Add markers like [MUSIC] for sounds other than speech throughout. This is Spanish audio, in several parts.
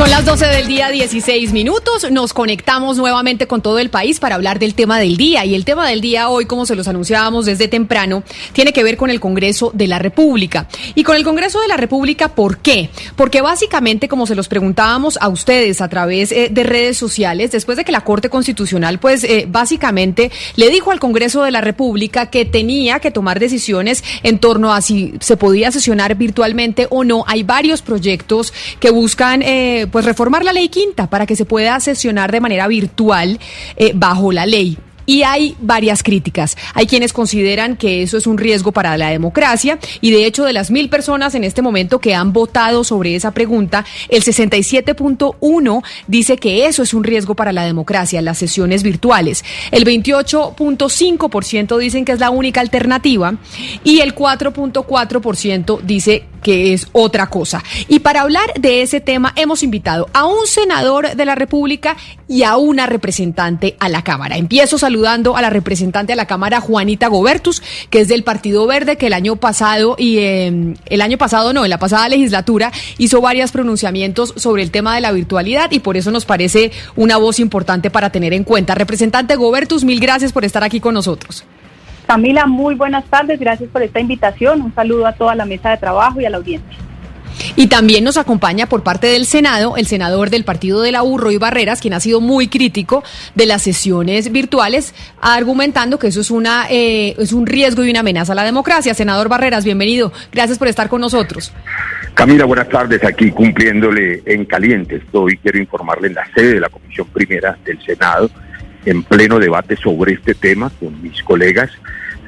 Son las 12 del día, 16 minutos. Nos conectamos nuevamente con todo el país para hablar del tema del día. Y el tema del día hoy, como se los anunciábamos desde temprano, tiene que ver con el Congreso de la República. Y con el Congreso de la República, ¿por qué? Porque básicamente, como se los preguntábamos a ustedes a través eh, de redes sociales, después de que la Corte Constitucional, pues eh, básicamente le dijo al Congreso de la República que tenía que tomar decisiones en torno a si se podía sesionar virtualmente o no. Hay varios proyectos que buscan... Eh, pues reformar la ley quinta para que se pueda sesionar de manera virtual eh, bajo la ley. Y hay varias críticas. Hay quienes consideran que eso es un riesgo para la democracia y de hecho de las mil personas en este momento que han votado sobre esa pregunta, el 67.1 dice que eso es un riesgo para la democracia, las sesiones virtuales. El 28.5% dicen que es la única alternativa y el 4.4% dice que es otra cosa. Y para hablar de ese tema hemos invitado a un senador de la República y a una representante a la Cámara. Empiezo saludando a la representante a la Cámara, Juanita Gobertus, que es del Partido Verde, que el año pasado, y em, el año pasado no, en la pasada legislatura, hizo varios pronunciamientos sobre el tema de la virtualidad y por eso nos parece una voz importante para tener en cuenta. Representante Gobertus, mil gracias por estar aquí con nosotros. Camila, muy buenas tardes, gracias por esta invitación. Un saludo a toda la mesa de trabajo y a la audiencia. Y también nos acompaña por parte del Senado el senador del partido de la U, y Barreras, quien ha sido muy crítico de las sesiones virtuales, argumentando que eso es, una, eh, es un riesgo y una amenaza a la democracia. Senador Barreras, bienvenido. Gracias por estar con nosotros. Camila, buenas tardes. Aquí cumpliéndole en caliente. Estoy, quiero informarle en la sede de la Comisión Primera del Senado, en pleno debate sobre este tema con mis colegas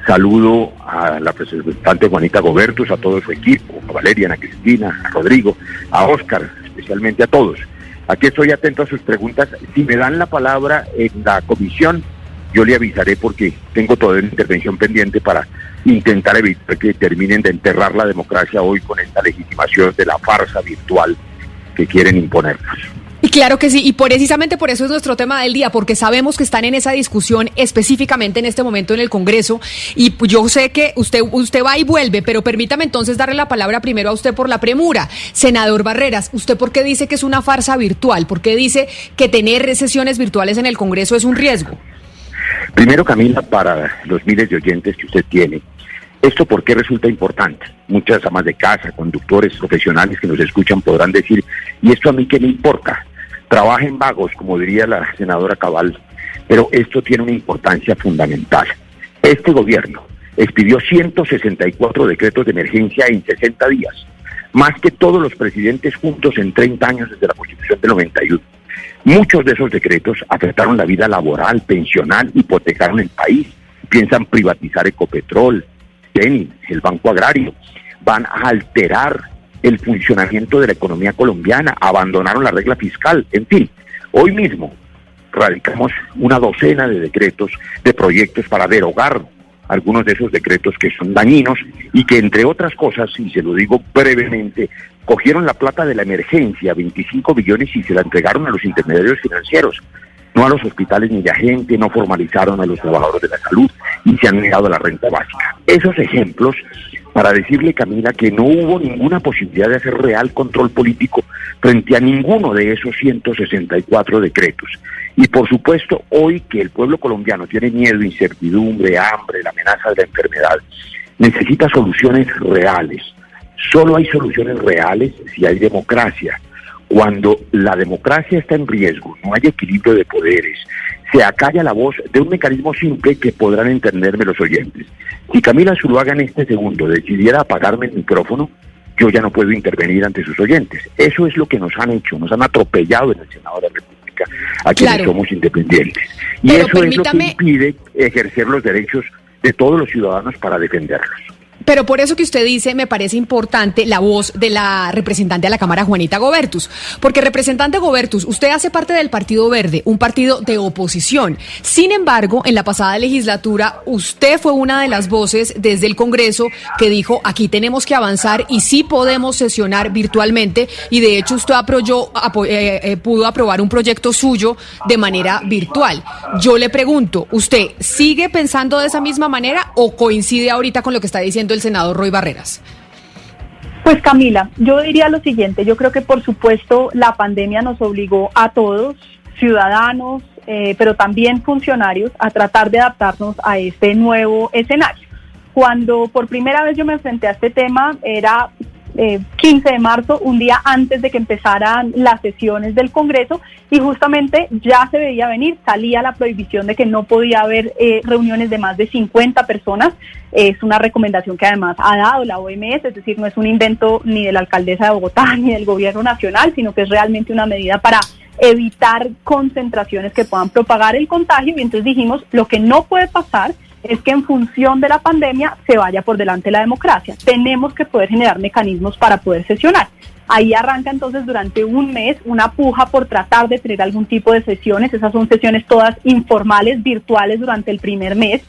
Saludo a la representante Juanita Gobertus, a todo su equipo, a Valeria, a Cristina, a Rodrigo, a Oscar, especialmente a todos. Aquí estoy atento a sus preguntas. Si me dan la palabra en la comisión, yo le avisaré porque tengo toda una intervención pendiente para intentar evitar que terminen de enterrar la democracia hoy con esta legitimación de la farsa virtual que quieren imponernos. Claro que sí, y precisamente por eso es nuestro tema del día, porque sabemos que están en esa discusión específicamente en este momento en el Congreso, y yo sé que usted, usted va y vuelve, pero permítame entonces darle la palabra primero a usted por la premura. Senador Barreras, ¿usted por qué dice que es una farsa virtual? ¿Por qué dice que tener sesiones virtuales en el Congreso es un riesgo? Primero, Camila, para los miles de oyentes que usted tiene, ¿Esto por qué resulta importante? Muchas amas de casa, conductores profesionales que nos escuchan podrán decir, ¿y esto a mí qué me importa? Trabajen vagos, como diría la senadora Cabal, pero esto tiene una importancia fundamental. Este gobierno expidió 164 decretos de emergencia en 60 días, más que todos los presidentes juntos en 30 años desde la Constitución del 91. Muchos de esos decretos afectaron la vida laboral, pensional, hipotecaron el país. Piensan privatizar Ecopetrol, TENI, el Banco Agrario. Van a alterar el funcionamiento de la economía colombiana, abandonaron la regla fiscal, en fin. Hoy mismo radicamos una docena de decretos, de proyectos para derogar algunos de esos decretos que son dañinos y que entre otras cosas, y se lo digo brevemente, cogieron la plata de la emergencia, 25 billones, y se la entregaron a los intermediarios financieros, no a los hospitales ni a gente, no formalizaron a los trabajadores de la salud y se han negado la renta básica. Esos ejemplos para decirle, Camila, que no hubo ninguna posibilidad de hacer real control político frente a ninguno de esos 164 decretos. Y por supuesto, hoy que el pueblo colombiano tiene miedo, incertidumbre, hambre, la amenaza de la enfermedad, necesita soluciones reales. Solo hay soluciones reales si hay democracia. Cuando la democracia está en riesgo, no hay equilibrio de poderes, se acalla la voz de un mecanismo simple que podrán entenderme los oyentes. Si Camila Zuluaga en este segundo decidiera apagarme el micrófono, yo ya no puedo intervenir ante sus oyentes. Eso es lo que nos han hecho, nos han atropellado en el Senado de la República, a quienes somos independientes. Y eso es lo que impide ejercer los derechos de todos los ciudadanos para defenderlos. Pero por eso que usted dice, me parece importante la voz de la representante de la Cámara, Juanita Gobertus. Porque representante Gobertus, usted hace parte del Partido Verde, un partido de oposición. Sin embargo, en la pasada legislatura, usted fue una de las voces desde el Congreso que dijo, aquí tenemos que avanzar y sí podemos sesionar virtualmente. Y de hecho, usted apoyó, eh, eh, pudo aprobar un proyecto suyo de manera virtual. Yo le pregunto, ¿usted sigue pensando de esa misma manera o coincide ahorita con lo que está diciendo el senador Roy Barreras? Pues Camila, yo diría lo siguiente, yo creo que por supuesto la pandemia nos obligó a todos, ciudadanos, eh, pero también funcionarios, a tratar de adaptarnos a este nuevo escenario. Cuando por primera vez yo me enfrenté a este tema era 15 eh, de marzo, un día antes de que empezaran las sesiones del Congreso, y justamente ya se veía venir, salía la prohibición de que no podía haber eh, reuniones de más de 50 personas. Es una recomendación que además ha dado la OMS, es decir, no es un invento ni de la alcaldesa de Bogotá [LAUGHS] ni del gobierno nacional, sino que es realmente una medida para evitar concentraciones que puedan propagar el contagio. Y entonces dijimos, lo que no puede pasar es que en función de la pandemia se vaya por delante la democracia. Tenemos que poder generar mecanismos para poder sesionar. Ahí arranca entonces durante un mes una puja por tratar de tener algún tipo de sesiones. Esas son sesiones todas informales, virtuales durante el primer mes.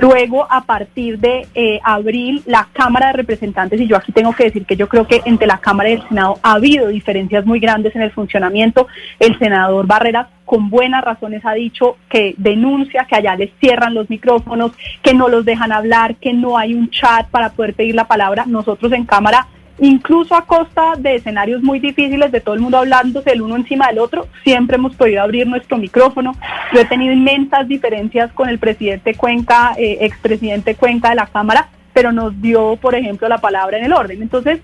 Luego, a partir de eh, abril, la Cámara de Representantes, y yo aquí tengo que decir que yo creo que entre la Cámara y el Senado ha habido diferencias muy grandes en el funcionamiento. El senador Barreras, con buenas razones, ha dicho que denuncia que allá les cierran los micrófonos, que no los dejan hablar, que no hay un chat para poder pedir la palabra. Nosotros en Cámara incluso a costa de escenarios muy difíciles, de todo el mundo hablándose el uno encima del otro, siempre hemos podido abrir nuestro micrófono. Yo he tenido inmensas diferencias con el presidente Cuenca, eh, expresidente Cuenca de la Cámara, pero nos dio, por ejemplo, la palabra en el orden. Entonces,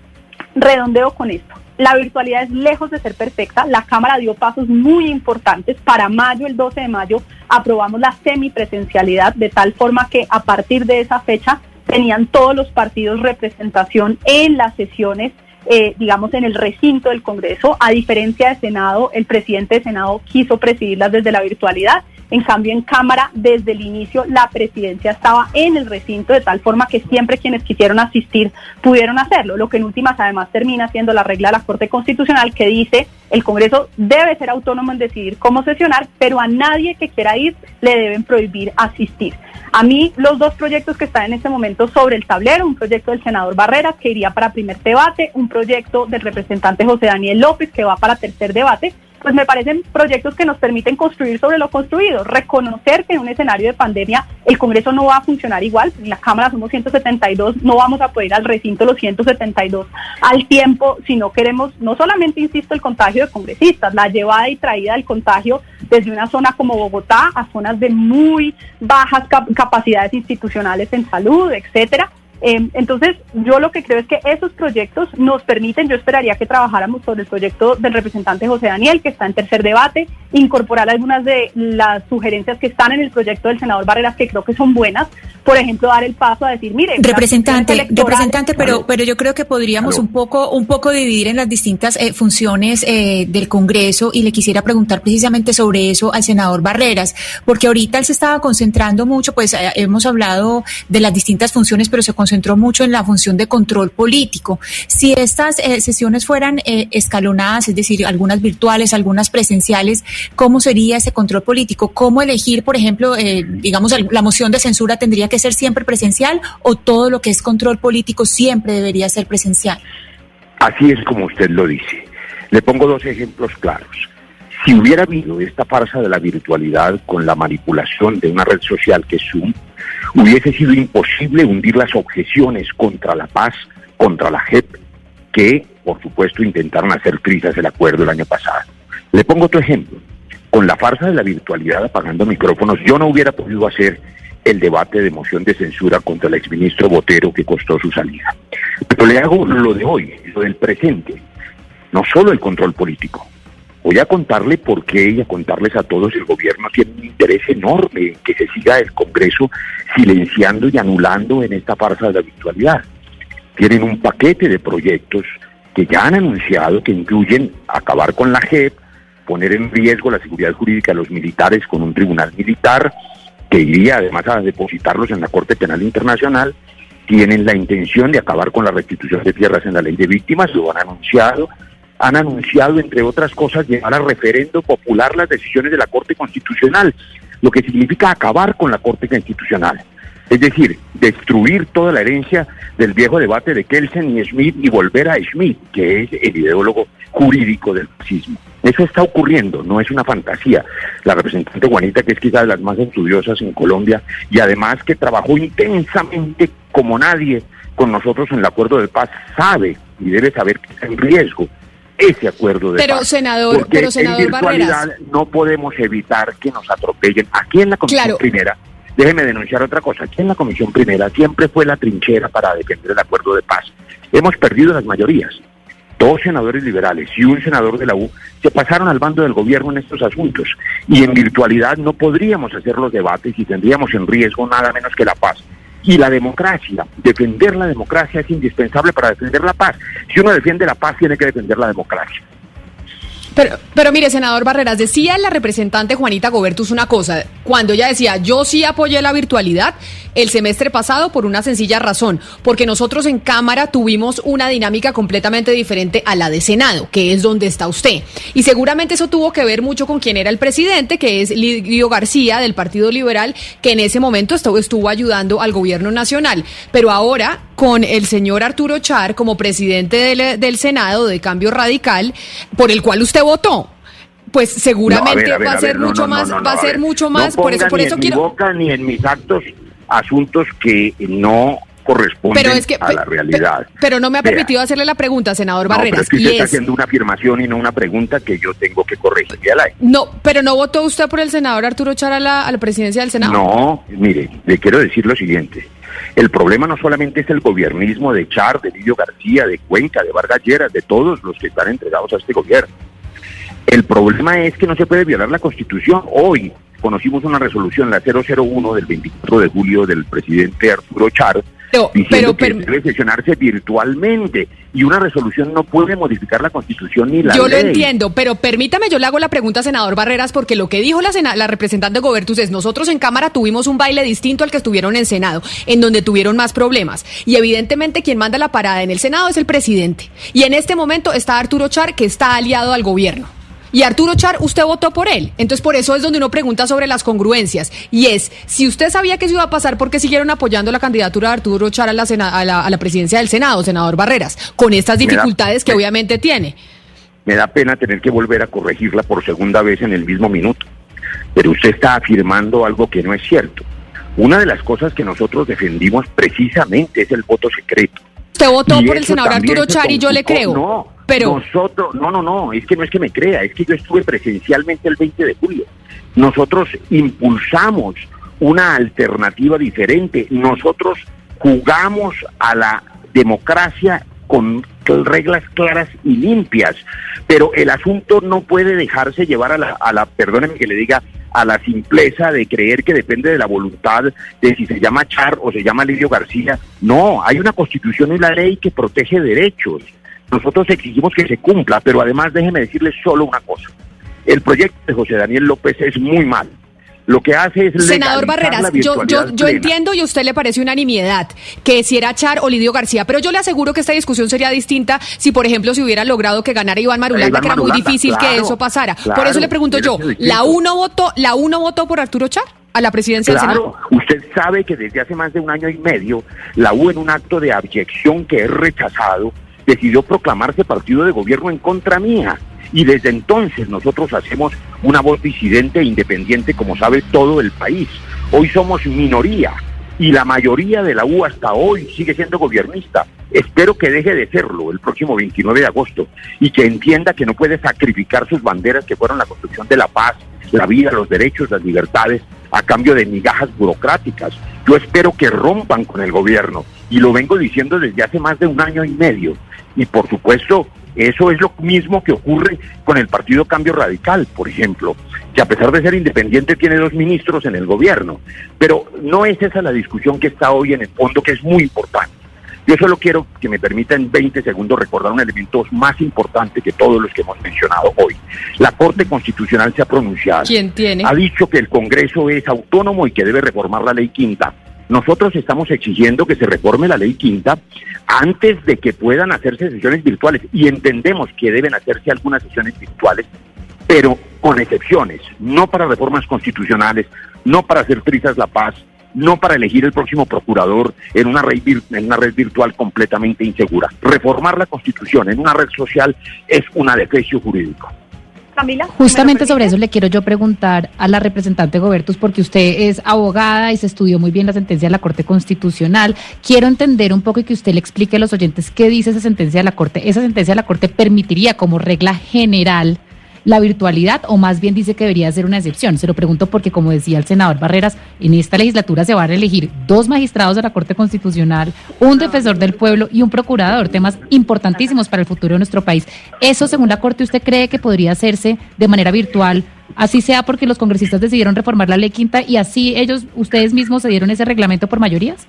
redondeo con esto. La virtualidad es lejos de ser perfecta. La Cámara dio pasos muy importantes. Para mayo, el 12 de mayo, aprobamos la semipresencialidad, de tal forma que a partir de esa fecha tenían todos los partidos representación en las sesiones, eh, digamos, en el recinto del Congreso. A diferencia de Senado, el presidente de Senado quiso presidirlas desde la virtualidad. En cambio, en Cámara, desde el inicio, la presidencia estaba en el recinto, de tal forma que siempre quienes quisieron asistir pudieron hacerlo, lo que en últimas además termina siendo la regla de la Corte Constitucional que dice el Congreso debe ser autónomo en decidir cómo sesionar, pero a nadie que quiera ir le deben prohibir asistir. A mí los dos proyectos que están en este momento sobre el tablero, un proyecto del senador Barreras que iría para primer debate, un proyecto del representante José Daniel López que va para tercer debate, pues me parecen proyectos que nos permiten construir sobre lo construido, reconocer que en un escenario de pandemia el Congreso no va a funcionar igual, en la Cámara somos 172, no vamos a poder al recinto los 172 al tiempo, si no queremos, no solamente, insisto, el contagio de congresistas, la llevada y traída del contagio desde una zona como Bogotá a zonas de muy bajas capacidades institucionales en salud, etcétera, Em, entonces, yo lo que creo es que esos proyectos nos permiten, yo esperaría que trabajáramos sobre el proyecto del representante José Daniel, que está en tercer debate, incorporar algunas de las sugerencias que están en el proyecto del senador Barreras, que creo que son buenas, por ejemplo, dar el paso a decir, mire, representante, representante, pero, pero yo creo que podríamos un poco, un poco dividir en las distintas eh, funciones eh, del Congreso y le quisiera preguntar precisamente sobre eso al senador Barreras, porque ahorita él se estaba concentrando mucho, pues eh, hemos hablado de las distintas funciones, pero se concentró mucho en la función de control político. Si estas sesiones fueran escalonadas, es decir, algunas virtuales, algunas presenciales, ¿cómo sería ese control político? ¿Cómo elegir, por ejemplo, digamos, la moción de censura tendría que ser siempre presencial o todo lo que es control político siempre debería ser presencial? Así es como usted lo dice. Le pongo dos ejemplos claros. Si hubiera habido esta farsa de la virtualidad con la manipulación de una red social que es Zoom, hubiese sido imposible hundir las objeciones contra la paz, contra la JEP, que por supuesto intentaron hacer crisis el acuerdo el año pasado. Le pongo otro ejemplo. Con la farsa de la virtualidad apagando micrófonos, yo no hubiera podido hacer el debate de moción de censura contra el exministro Botero que costó su salida. Pero le hago lo de hoy, lo del presente, no solo el control político. Voy a contarle por qué y a contarles a todos el gobierno tiene un interés enorme en que se siga el Congreso silenciando y anulando en esta farsa de la virtualidad. Tienen un paquete de proyectos que ya han anunciado que incluyen acabar con la JEP, poner en riesgo la seguridad jurídica de los militares con un tribunal militar, que iría además a depositarlos en la Corte Penal Internacional tienen la intención de acabar con la restitución de tierras en la ley de víctimas, lo han anunciado, han anunciado, entre otras cosas, llevar a referendo popular las decisiones de la Corte Constitucional, lo que significa acabar con la Corte Constitucional. Es decir, destruir toda la herencia del viejo debate de Kelsen y Smith y volver a Smith, que es el ideólogo jurídico del fascismo. Eso está ocurriendo, no es una fantasía. La representante Juanita, que es quizá de las más estudiosas en Colombia y además que trabajó intensamente como nadie con nosotros en el acuerdo de paz, sabe y debe saber que está en riesgo ese acuerdo de pero, paz. Senador, Porque pero senador en virtualidad Barreras. no podemos evitar que nos atropellen. Aquí en la Comisión Claro. Primera, déjeme denunciar otra cosa, aquí en la Comisión Primera siempre fue la trinchera para defender el acuerdo de paz. Hemos perdido las mayorías. Dos senadores liberales y un senador de la U se pasaron al bando del gobierno en estos asuntos y en virtualidad no podríamos hacer los debates y tendríamos en riesgo nada menos que la paz. Y la democracia, defender la democracia es indispensable para defender la paz. Si uno defiende la paz, tiene que defender la democracia. Pero, pero mire, senador Barreras, decía la representante Juanita Gobertus una cosa, cuando ella decía, yo sí apoyé la virtualidad el semestre pasado por una sencilla razón, porque nosotros en Cámara tuvimos una dinámica completamente diferente a la de Senado, que es donde está usted. Y seguramente eso tuvo que ver mucho con quien era el presidente, que es Lidio García del Partido Liberal, que en ese momento estuvo, estuvo ayudando al gobierno nacional. Pero ahora, con el señor Arturo Char como presidente del, del Senado de Cambio Radical, por el cual usted votó. Pues seguramente va a ser mucho más, va a ser mucho más, por eso, por ni eso en quiero. mi boca ni en mis actos asuntos que no corresponden Pero es que, a la realidad. pe- pero no me ha Vea. permitido hacerle la pregunta, senador No, pero Barreras, es que usted y está es, haciendo una afirmación y no una pregunta que yo tengo que corregir. al aire. no, pero no votó usted por el senador Arturo Char a la, a la presidencia del Senado. No, mire, le quiero decir lo siguiente. El problema no solamente es el gobiernismo de Char, de Lidio García, de Cuenca, de Vargas Lleras, de todos los que están entregados a este gobierno. El problema es que no se puede violar la Constitución. Hoy conocimos una resolución, la 001 del 24 de julio del presidente Arturo Char, Pero- diciendo pero- que debe sesionarse virtualmente y una resolución no puede modificar la Constitución ni la Yo ley. lo entiendo, pero permítame, yo le hago la pregunta, senador Barreras, porque lo que dijo la, sena- la representante Gobertus es, nosotros en Cámara tuvimos un baile distinto al que estuvieron en Senado, en donde tuvieron más problemas. Y evidentemente quien manda la parada en el Senado es el presidente. Y en este momento está Arturo Char, que está aliado al gobierno. Y Arturo Char, usted votó por él. Entonces, por eso es donde uno pregunta sobre las congruencias. Y es, si usted sabía que eso iba a pasar, ¿por qué siguieron apoyando la candidatura de Arturo Char a la, sena- a la, a la presidencia del Senado, senador Barreras? Con estas da- dificultades que me- obviamente tiene. Me da pena tener que volver a corregirla por segunda vez en el mismo minuto. Pero usted está afirmando algo que no es cierto. Una de las cosas que nosotros defendimos precisamente es el voto secreto. Usted votó Y por el senador Arturo Char y yo le creo. No, nosotros, no, no, no, es que no es que me crea, es que yo estuve presencialmente el 20 de julio. Nosotros impulsamos una alternativa diferente. Nosotros jugamos a la democracia con reglas claras y limpias, pero el asunto no puede dejarse llevar a la, a la perdóneme que le diga, a la simpleza de creer que depende de la voluntad de si se llama Char o se llama Lidio García. No, hay una constitución y la ley que protege derechos. Nosotros exigimos que se cumpla, pero además déjeme decirles solo una cosa. El proyecto de José Daniel López es muy mal. Lo que hace es senador Barreras, yo, yo, yo entiendo y a usted le parece unanimidad que si era Char o Lidio García, pero yo le aseguro que esta discusión sería distinta si, por ejemplo, se hubiera logrado que ganara Iván Marulanda, Iván que era muy difícil que eso pasara. por eso le pregunto yo, ¿la uno votó, la uno votó por Arturo Char a la presidencia del Claro, Senado? usted sabe que desde hace más de un año y medio, la U en un acto de abyección que es rechazado, decidió proclamarse partido de gobierno en contra mía. Y desde entonces nosotros hacemos una voz disidente e independiente, como sabe todo el país. Hoy somos minoría y la mayoría de la U hasta hoy sigue siendo gobernista. Espero que deje de serlo el próximo 29 de agosto y que entienda que no puede sacrificar sus banderas que fueron la construcción de la paz, la vida, los derechos, las libertades, a cambio de migajas burocráticas. Yo espero que rompan con el gobierno y lo vengo diciendo desde hace más de un año y medio. Y por supuesto, eso es lo mismo que ocurre con el Partido Cambio Radical, por ejemplo, que a pesar de ser independiente tiene dos ministros en el gobierno. Pero no es esa la discusión que está hoy en el fondo, que es muy importante. Yo solo quiero que me permita en 20 segundos recordar un elemento más importante que todos los que hemos mencionado hoy. La Corte Constitucional se ha pronunciado. ¿Quién tiene? Ha dicho que el Congreso es autónomo y que debe reformar la ley quinta. Nosotros estamos exigiendo que se reforme la ley quinta antes de que puedan hacerse sesiones virtuales y entendemos que deben hacerse algunas sesiones virtuales, pero con excepciones, no para reformas constitucionales, no para hacer trizas la paz, no para elegir el próximo procurador en una red, en una red virtual completamente insegura. Reformar la constitución en una red social es un adefesio jurídico. Camila. Justamente sobre eso le quiero yo preguntar a la representante Gobertus, porque usted es abogada y se estudió muy bien la sentencia de la Corte Constitucional. Quiero entender un poco y que usted le explique a los oyentes qué dice esa sentencia de la Corte. ¿Esa sentencia de la Corte permitiría como regla general la virtualidad o más bien dice que debería ser una excepción? Se lo pregunto porque, como decía el senador Barreras, en esta legislatura se van a elegir dos magistrados de la Corte Constitucional, un defensor del pueblo y un procurador, temas importantísimos para el futuro de nuestro país. ¿Eso, según la Corte, usted cree que podría hacerse de manera virtual? Así sea porque los congresistas decidieron reformar la ley quinta y así ellos, ustedes mismos, se dieron ese reglamento por mayorías?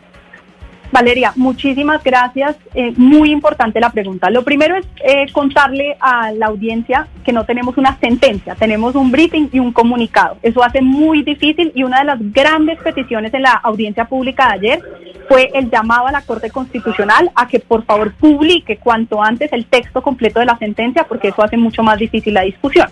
Valeria, muchísimas gracias. Eh, muy importante la pregunta. Lo primero es eh, contarle a la audiencia que no tenemos una sentencia, tenemos un briefing y un comunicado. Eso hace muy difícil y una de las grandes peticiones en la audiencia pública de ayer fue el llamado a la Corte Constitucional a que por favor publique cuanto antes el texto completo de la sentencia porque eso hace mucho más difícil la discusión.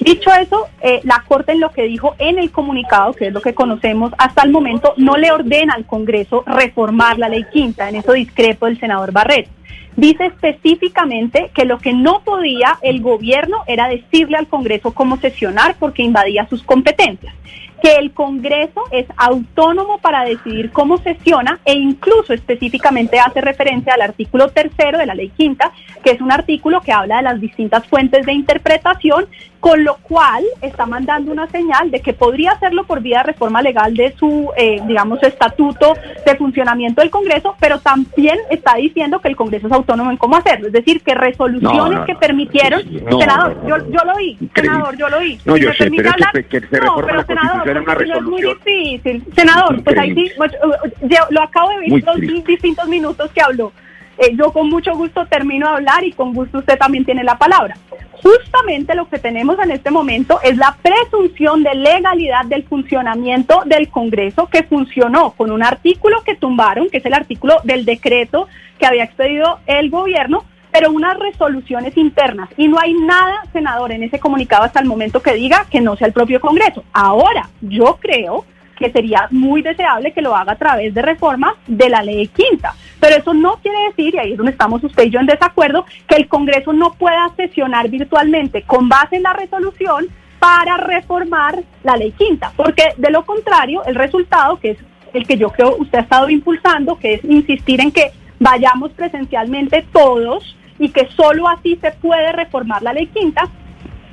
Dicho eso, eh, la Corte en lo que dijo en el comunicado, que es lo que conocemos hasta el momento, no le ordena al Congreso reformar la ley quinta, en eso discrepo del senador Barret. Dice específicamente que lo que no podía el gobierno era decirle al Congreso cómo sesionar porque invadía sus competencias que el Congreso es autónomo para decidir cómo sesiona e incluso específicamente hace referencia al artículo tercero de la ley quinta, que es un artículo que habla de las distintas fuentes de interpretación, con lo cual está mandando una señal de que podría hacerlo por vía de reforma legal de su, eh, digamos, estatuto de funcionamiento del Congreso, pero también está diciendo que el Congreso es autónomo en cómo hacerlo, es decir, que resoluciones que permitieron, senador, yo, yo lo oí, senador, yo lo oí. No, yo sé, pero que, que se reforma la senador, es muy difícil. Senador, pues ahí sí, pues, uh, lo acabo de ver los distintos minutos que habló. Eh, yo con mucho gusto termino de hablar y con gusto usted también tiene la palabra. Justamente lo que tenemos en este momento es la presunción de legalidad del funcionamiento del Congreso que funcionó con un artículo que tumbaron, que es el artículo del decreto que había expedido el gobierno, pero unas resoluciones internas. Y no hay nada, senador, en ese comunicado hasta el momento que diga que no sea el propio Congreso. Ahora, yo creo que sería muy deseable que lo haga a través de reformas de la ley quinta. Pero eso no quiere decir, y ahí es donde estamos usted y yo en desacuerdo, que el Congreso no pueda sesionar virtualmente con base en la resolución para reformar la ley quinta, porque de lo contrario, el resultado, que es el que yo creo usted ha estado impulsando, que es insistir en que vayamos presencialmente todos y que solo así se puede reformar la ley quinta,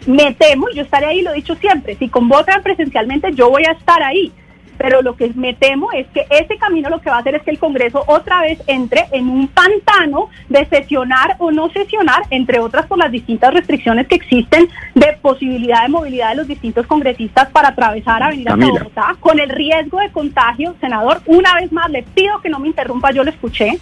me temo, yo estaré ahí, lo he dicho siempre, si convocan presencialmente yo voy a estar ahí, pero lo que me temo es que ese camino lo que va a hacer es que el Congreso otra vez entre en un pantano de sesionar o no sesionar, entre otras por las distintas restricciones que existen de posibilidad de movilidad de los distintos congresistas para atravesar Avenida Bogotá, con el riesgo de contagio, senador, una vez más le pido que no me interrumpa, yo lo escuché,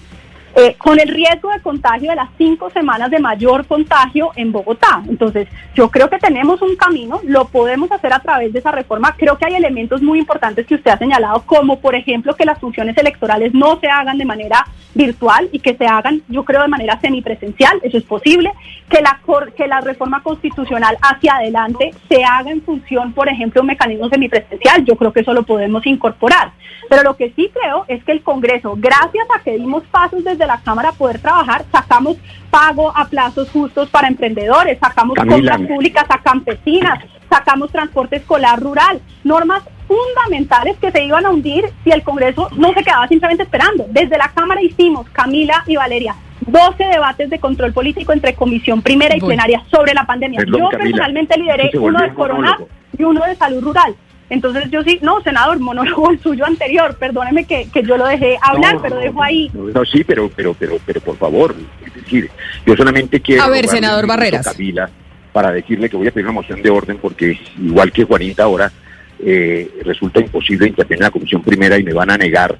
eh, con el riesgo de contagio de las cinco semanas de mayor contagio en Bogotá. Entonces, yo creo que tenemos un camino, lo podemos hacer a través de esa reforma. Creo que hay elementos muy importantes que usted ha señalado, como por ejemplo que las funciones electorales no se hagan de manera virtual y que se hagan, yo creo, de manera semipresencial, eso es posible, que la, que la reforma constitucional hacia adelante se haga en función, por ejemplo, un mecanismo semipresencial, yo creo que eso lo podemos incorporar. Pero lo que sí creo es que el Congreso, gracias a que dimos pasos desde la Cámara poder trabajar, sacamos pago a plazos justos para emprendedores, sacamos compras públicas a campesinas, sacamos transporte escolar rural, normas fundamentales que se iban a hundir si el Congreso no se quedaba simplemente esperando. Desde la Cámara hicimos, Camila y Valeria, 12 debates de control político entre comisión primera y plenaria sobre la pandemia. Yo personalmente lideré uno de Corona y uno de salud rural. Entonces yo sí, no, senador, monólogo el suyo anterior, perdóneme que, yo lo dejé hablar, pero dejo ahí. No, sí, pero, pero, pero, pero por favor, es decir, yo solamente quiero... A ver, senador Barreras. para decirle que voy a pedir una moción de orden porque igual que Juanita ahora eh, resulta imposible intervenir en la comisión primera y me van a negar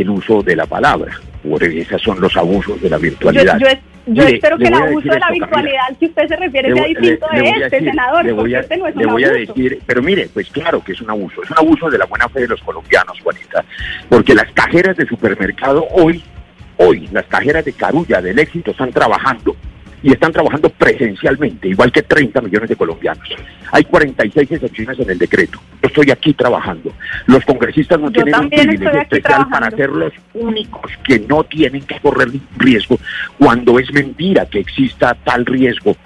el uso de la palabra. Por esos son los abusos de la virtualidad. Yo, yo espero que el abuso de la virtualidad al que usted se refiere sea distinto de este, senador, porque este no es un le voy a decir, pero mire, pues claro que es un abuso, es un abuso de la buena fe de los colombianos, Juanita, porque las cajeras de supermercado hoy, hoy, las cajeras de Carulla, del éxito, están trabajando y están trabajando presencialmente, igual que 30 millones de colombianos. Hay 46 excepciones en el decreto. Yo estoy aquí trabajando. Los congresistas no tienen un privilegio especial para ser los únicos que no tienen que correr riesgo cuando es mentira que exista tal riesgo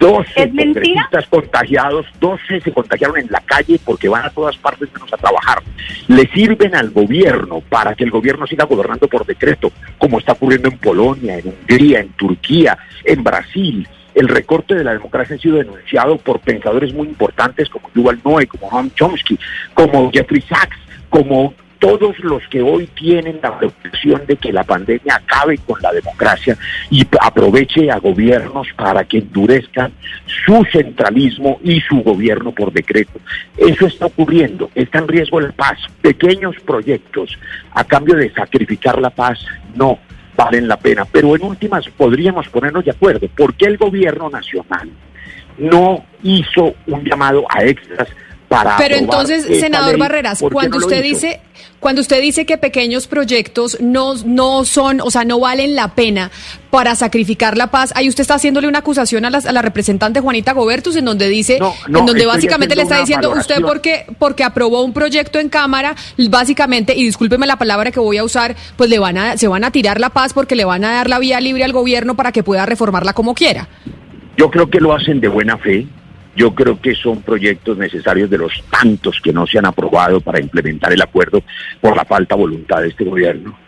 12 congresistas contagiados, 12 se contagiaron en la calle porque van a todas partes menos a trabajar. Le sirven al gobierno para que el gobierno siga gobernando por decreto, como está ocurriendo en Polonia, en Hungría, en Turquía, en Brasil. El recorte de la democracia ha sido denunciado por pensadores muy importantes como Yuval Noé, como Noam Chomsky, como Jeffrey Sachs, como todos los que hoy tienen la preocupación de que la pandemia acabe con la democracia y aproveche a gobiernos para que endurezcan su centralismo y su gobierno por decreto. Eso está ocurriendo, está en riesgo la paz. Pequeños proyectos a cambio de sacrificar la paz, no valen la pena. Pero en últimas podríamos ponernos de acuerdo. ¿Por qué el gobierno nacional no hizo un llamado a extras pero entonces, senador Barreras, cuando usted dice cuando usted dice que pequeños proyectos no no son, o sea, no valen la pena para sacrificar la paz, ahí usted está haciéndole una acusación a la, a la representante Juanita Gobertus en donde dice, en donde básicamente le está diciendo usted porque porque aprobó un proyecto en cámara, básicamente y discúlpeme la palabra que voy a usar, pues le van a se van a tirar la paz porque le van a dar la vía libre al gobierno para que pueda reformarla como quiera. Yo creo que lo hacen de buena fe yo creo que son proyectos necesarios de los tantos que no se han aprobado para implementar el acuerdo por la falta de voluntad de este gobierno.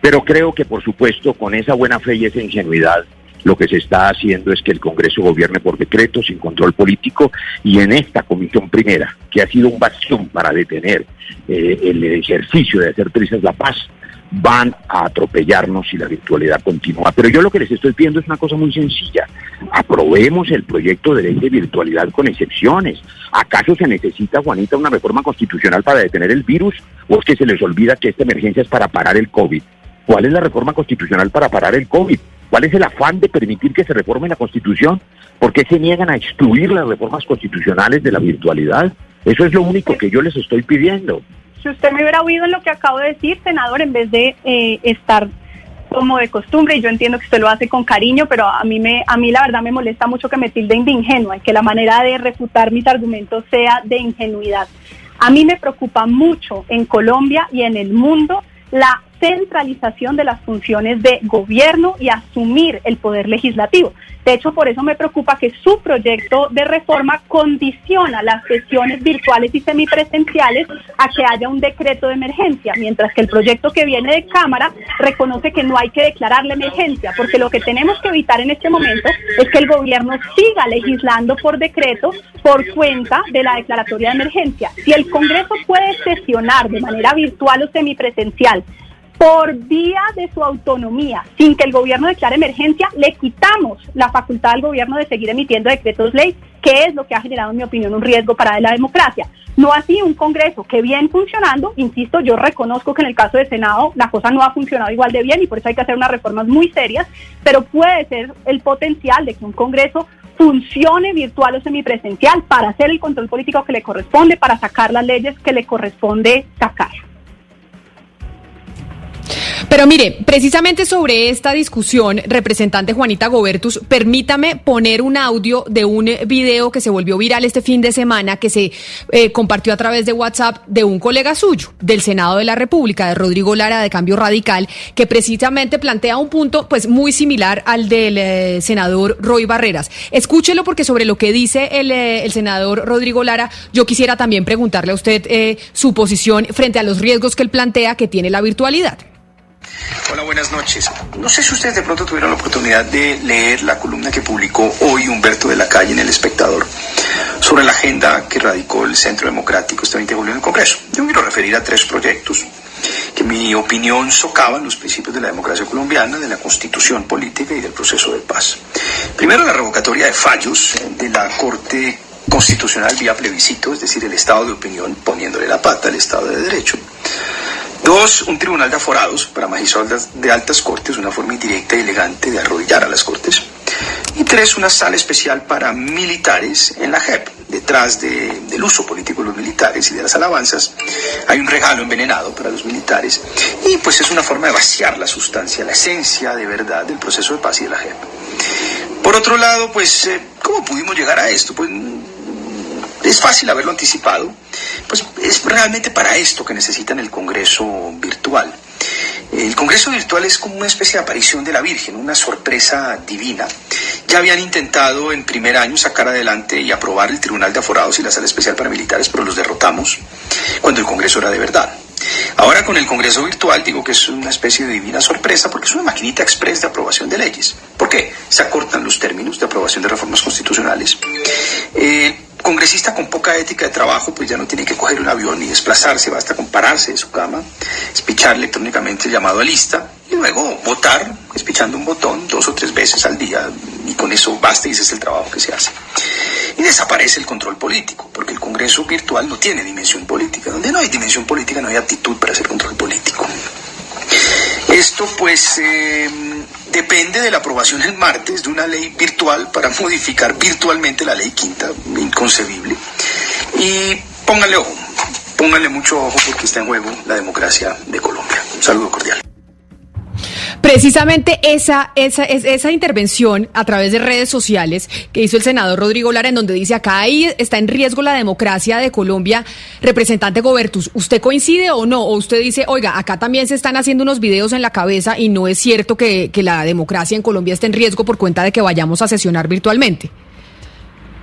Pero creo que, por supuesto, con esa buena fe y esa ingenuidad, lo que se está haciendo es que el Congreso gobierne por decreto, sin control político, y en esta comisión primera, que ha sido un bastión para detener eh, el ejercicio de hacer trizas la paz, van a atropellarnos si la virtualidad continúa. Pero yo lo que les estoy pidiendo es una cosa muy sencilla. Aprobemos el proyecto de ley de virtualidad con excepciones. ¿Acaso se necesita, Juanita, una reforma constitucional para detener el virus? ¿O es que se les olvida que esta emergencia es para parar el COVID? ¿Cuál es la reforma constitucional para parar el COVID? ¿Cuál es el afán de permitir que se reforme la Constitución? ¿Por qué se niegan a excluir las reformas constitucionales de la virtualidad? Eso es lo único que yo les estoy pidiendo si usted me hubiera oído en lo que acabo de decir, senador, en vez de eh, estar como de costumbre, y yo entiendo que usted lo hace con cariño, pero a mí, me, a mí la verdad me molesta mucho que me tilden de ingenua que la manera de refutar mis argumentos sea de ingenuidad. A mí me preocupa mucho en Colombia y en el mundo la centralización de las funciones de gobierno y asumir el poder legislativo. De hecho, por eso me preocupa que su proyecto de reforma condiciona las sesiones virtuales y semipresenciales a que haya un decreto de emergencia, mientras que el proyecto que viene de Cámara reconoce que no hay que declarar la emergencia, porque lo que tenemos que evitar en este momento es que el gobierno siga legislando por decreto por cuenta de la declaratoria de emergencia. Si el Congreso puede sesionar de manera virtual o semipresencial por vía de su autonomía, sin que el gobierno declare emergencia, le quitamos la facultad al gobierno de seguir emitiendo decretos ley, que es lo que ha generado, en mi opinión, un riesgo para la democracia. No así un Congreso que bien funcionando, insisto, yo reconozco que en el caso del Senado la cosa no ha funcionado igual de bien y por eso hay que hacer unas reformas muy serias, pero puede ser el potencial de que un Congreso funcione virtual o semipresencial para hacer el control político que le corresponde, para sacar las leyes que le corresponde sacar. Pero mire, precisamente sobre esta discusión, representante Juanita Gobertus, permítame poner un audio de un video que se volvió viral este fin de semana, que se eh, compartió a través de WhatsApp de un colega suyo del Senado de la República, de Rodrigo Lara de Cambio Radical, que precisamente plantea un punto pues muy similar al del eh, senador Roy Barreras. Escúchelo porque sobre lo que dice el, eh, el senador Rodrigo Lara, yo quisiera también preguntarle a usted su posición frente a los riesgos que él plantea que tiene la virtualidad. Hola, buenas noches. No sé si ustedes de pronto tuvieron la oportunidad de leer la columna que publicó hoy Humberto de la Calle en El Espectador sobre la agenda que radicó el Centro Democrático este 20 de julio en el Congreso. Yo quiero referir a tres proyectos que en mi opinión socavan los principios de la democracia colombiana, de la constitución política y del proceso de paz. Primero, la revocatoria de fallos de la Corte Constitucional vía plebiscito, es decir, el estado de opinión poniéndole la pata al Estado de Derecho. Dos, un tribunal de aforados para magistrados de altas cortes, una forma indirecta y elegante de arrodillar a las cortes. Y tres, una sala especial para militares en la JEP. Detrás del uso político de los militares y de las alabanzas hay un regalo envenenado para los militares. Y pues es una forma de vaciar la sustancia, la esencia de verdad del proceso de paz y de la JEP. Por otro lado, pues, eh, ¿cómo pudimos llegar a esto? Pues es fácil haberlo anticipado, pues es realmente para esto que necesitan el Congreso virtual. El Congreso virtual es como una especie de aparición de la Virgen, una sorpresa divina. Ya habían intentado en primer año sacar adelante y aprobar el Tribunal de Aforados y la Sala Especial para Militares, pero los derrotamos cuando el Congreso era de verdad. Ahora con el Congreso virtual digo que es una especie de divina sorpresa porque es una maquinita express de aprobación de leyes. ¿Por qué? Se acortan los términos de aprobación de reformas constitucionales. Eh, congresista con poca ética de trabajo, pues ya no tiene que coger un avión ni desplazarse, basta con pararse de su cama, espichar electrónicamente el llamado a lista y luego votar, espichando un botón dos o tres veces al día y con eso basta y ese es el trabajo que se hace. Y desaparece el control político, porque el Congreso virtual no tiene dimensión política. Donde no hay dimensión política no hay actitud para hacer control político. Esto pues... Eh, depende de la aprobación el martes de una ley virtual para modificar virtualmente la ley quinta, inconcebible. Y pónganle ojo, pónganle mucho ojo porque está en juego la democracia de Colombia. Un saludo cordial. Precisamente esa, esa, esa intervención a través de redes sociales que hizo el senador Rodrigo Lara, en donde dice acá ahí está en riesgo la democracia de Colombia, representante Gobertus, ¿usted coincide o no? ¿O usted dice, oiga, acá también se están haciendo unos videos en la cabeza y no es cierto que, que la democracia en Colombia esté en riesgo por cuenta de que vayamos a sesionar virtualmente?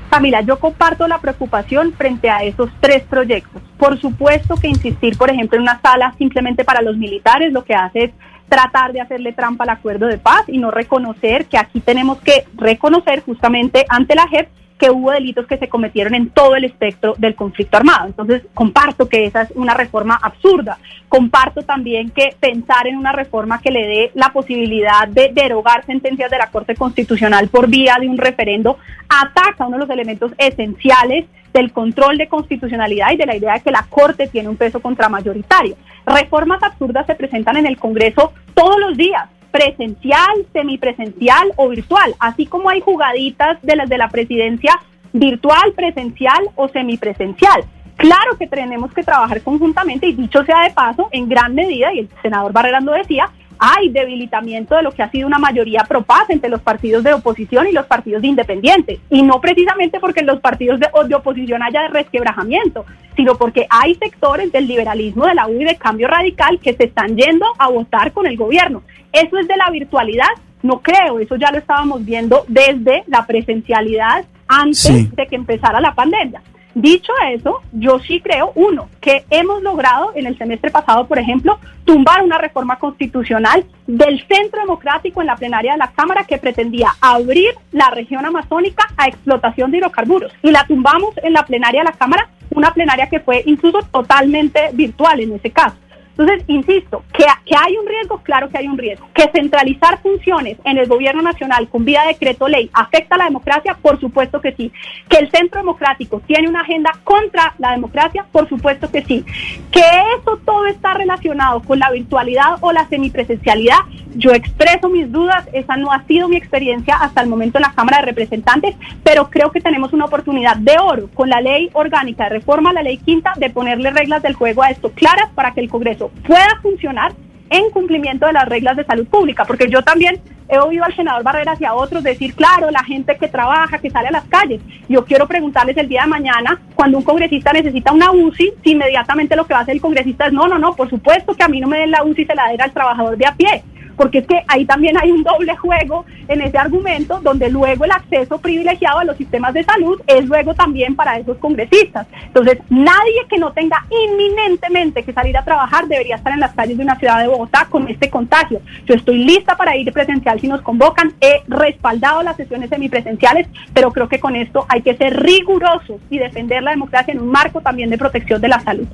Camila, yo comparto la preocupación frente a esos tres proyectos. Por supuesto que insistir, por ejemplo, en una sala simplemente para los militares lo que hace es tratar de hacerle trampa al acuerdo de paz y no reconocer que aquí tenemos que reconocer justamente ante la JEP que hubo delitos que se cometieron en todo el espectro del conflicto armado. Entonces, comparto que esa es una reforma absurda. Comparto también que pensar en una reforma que le dé la posibilidad de derogar sentencias de la Corte Constitucional por vía de un referendo ataca uno de los elementos esenciales del control de constitucionalidad y de la idea de que la Corte tiene un peso contramayoritario. Reformas absurdas se presentan en el Congreso todos los días presencial, semipresencial o virtual, así como hay jugaditas de las de la presidencia virtual, presencial o semipresencial. Claro que tenemos que trabajar conjuntamente y dicho sea de paso, en gran medida, y el senador Barrera lo decía, hay debilitamiento de lo que ha sido una mayoría pro paz entre los partidos de oposición y los partidos de independientes. Y no precisamente porque en los partidos de, de oposición haya resquebrajamiento, sino porque hay sectores del liberalismo, de la U y de cambio radical que se están yendo a votar con el gobierno. Eso es de la virtualidad, no creo, eso ya lo estábamos viendo desde la presencialidad antes de que empezara la pandemia. Dicho eso, yo sí creo, uno, que hemos logrado en el semestre pasado, por ejemplo, tumbar una reforma constitucional del Centro Democrático en la plenaria de la Cámara que pretendía abrir la región amazónica a explotación de hidrocarburos. Y la tumbamos en la plenaria de la Cámara, una plenaria que fue incluso totalmente virtual en ese caso. Entonces, insisto, que, que, hay un riesgo, claro que hay un riesgo. Que centralizar funciones en el gobierno nacional con vía decreto ley afecta a la democracia, por supuesto que sí. Que el centro democrático tiene una agenda contra la democracia, por supuesto que sí. Que eso todo está relacionado con la virtualidad o la semipresencialidad, yo expreso mis dudas, esa no ha sido mi experiencia hasta el momento en la Cámara de Representantes, pero creo que tenemos una oportunidad de oro con la ley orgánica de reforma la ley quinta de ponerle reglas del juego a esto claras para que el Congreso pueda funcionar en cumplimiento de las reglas de salud pública, porque yo también he oído al senador Barreras y a otros decir, claro, la gente que trabaja, que sale a las calles. Yo quiero preguntarles el día de mañana, cuando un congresista necesita una UCI, si inmediatamente lo que va a hacer el congresista es, no, no, no, por supuesto que a mí no me den la UCI, se la den al trabajador de a pie porque es que ahí también hay un doble juego en ese argumento, donde luego el acceso privilegiado a los sistemas de salud es luego también para esos congresistas. Entonces, nadie que no tenga inminentemente que salir a trabajar debería estar en las calles de una ciudad de Bogotá con este contagio. Yo estoy lista para ir presencial si nos convocan, he respaldado las sesiones semipresenciales, pero creo que con esto hay que ser rigurosos y defender la democracia en un marco también de protección de la salud.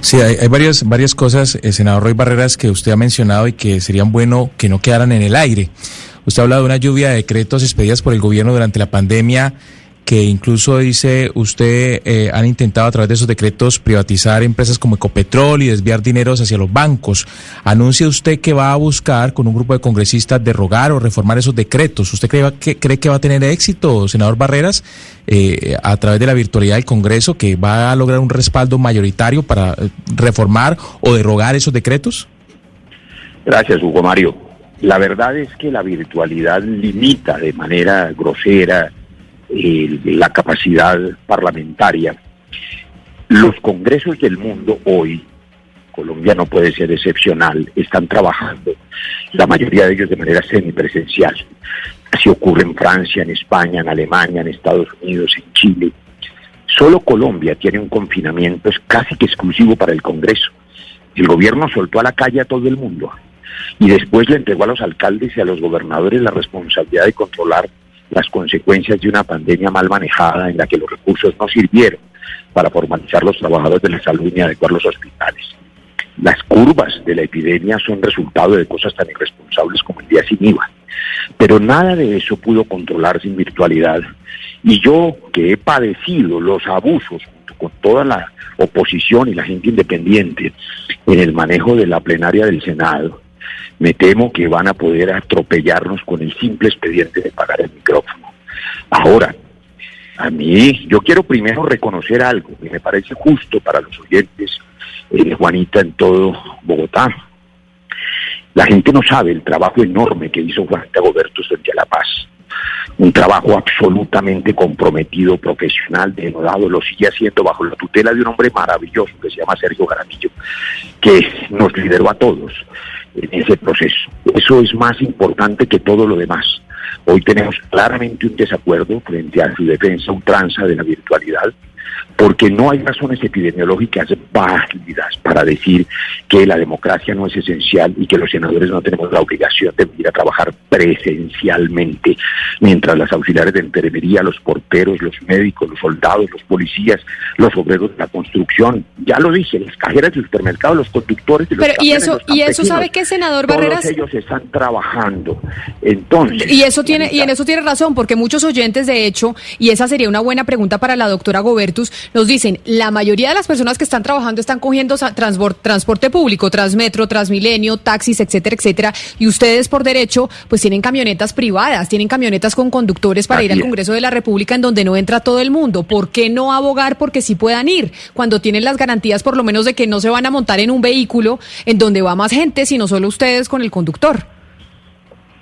Sí, hay, varias, varias cosas, eh, senador Roy Barreras, que usted ha mencionado y que serían bueno que no quedaran en el aire. Usted ha hablado de una lluvia de decretos expedidas por el gobierno durante la pandemia que incluso dice usted eh, han intentado a través de esos decretos privatizar empresas como Ecopetrol y desviar dineros hacia los bancos. Anuncia usted que va a buscar con un grupo de congresistas derrogar o reformar esos decretos. ¿Usted cree que, cree que va a tener éxito, senador Barreras, eh, a través de la virtualidad del Congreso, que va a lograr un respaldo mayoritario para eh, reformar o derrogar esos decretos? Gracias, Hugo Mario. La verdad es que la virtualidad limita de manera grosera la capacidad parlamentaria. Los congresos del mundo hoy, Colombia no puede ser excepcional, están trabajando, la mayoría de ellos de manera semipresencial. Así ocurre en Francia, en España, en Alemania, en Estados Unidos, en Chile. Solo Colombia tiene un confinamiento casi que exclusivo para el Congreso. El gobierno soltó a la calle a todo el mundo y después le entregó a los alcaldes y a los gobernadores la responsabilidad de controlar las consecuencias de una pandemia mal manejada en la que los recursos no sirvieron para formalizar los trabajadores de la salud ni adecuar los hospitales. Las curvas de la epidemia son resultado de cosas tan irresponsables como el día sin IVA. Pero nada de eso pudo controlarse en virtualidad. Y yo, que he padecido los abusos junto con toda la oposición y la gente independiente en el manejo de la plenaria del Senado, me temo que van a poder atropellarnos con el simple expediente de pagar el micrófono. Ahora, a mí, yo quiero primero reconocer algo que me parece justo para los oyentes de Juanita en todo Bogotá. La gente no sabe el trabajo enorme que hizo Juanita Goberto frente a la paz. Un trabajo absolutamente comprometido, profesional, denodado, lo sigue haciendo bajo la tutela de un hombre maravilloso que se llama Sergio Garamillo, que nos lideró a todos en ese proceso. Eso es más importante que todo lo demás. Hoy tenemos claramente un desacuerdo frente a su defensa ultranza de la virtualidad porque no hay razones epidemiológicas válidas para decir que la democracia no es esencial y que los senadores no tenemos la obligación de venir a trabajar presencialmente, mientras las auxiliares de enfermería, los porteros, los médicos, los soldados, los policías, los obreros de la construcción, ya lo dije, las cajeras de supermercados, los conductores de los Pero y eso y eso sabe que senador Barreras todos ellos están trabajando. Entonces, y eso tiene y en eso tiene razón, porque muchos oyentes de hecho, y esa sería una buena pregunta para la doctora Gobertus, nos dicen, la mayoría de las personas que están trabajando están cogiendo transporte público, Transmetro, Transmilenio, taxis, etcétera, etcétera, y ustedes por derecho pues tienen camionetas privadas, tienen camionetas con conductores para ir al Congreso de la República en donde no entra todo el mundo. ¿Por qué no abogar porque sí puedan ir cuando tienen las garantías por lo menos de que no se van a montar en un vehículo en donde va más gente, sino solo ustedes con el conductor?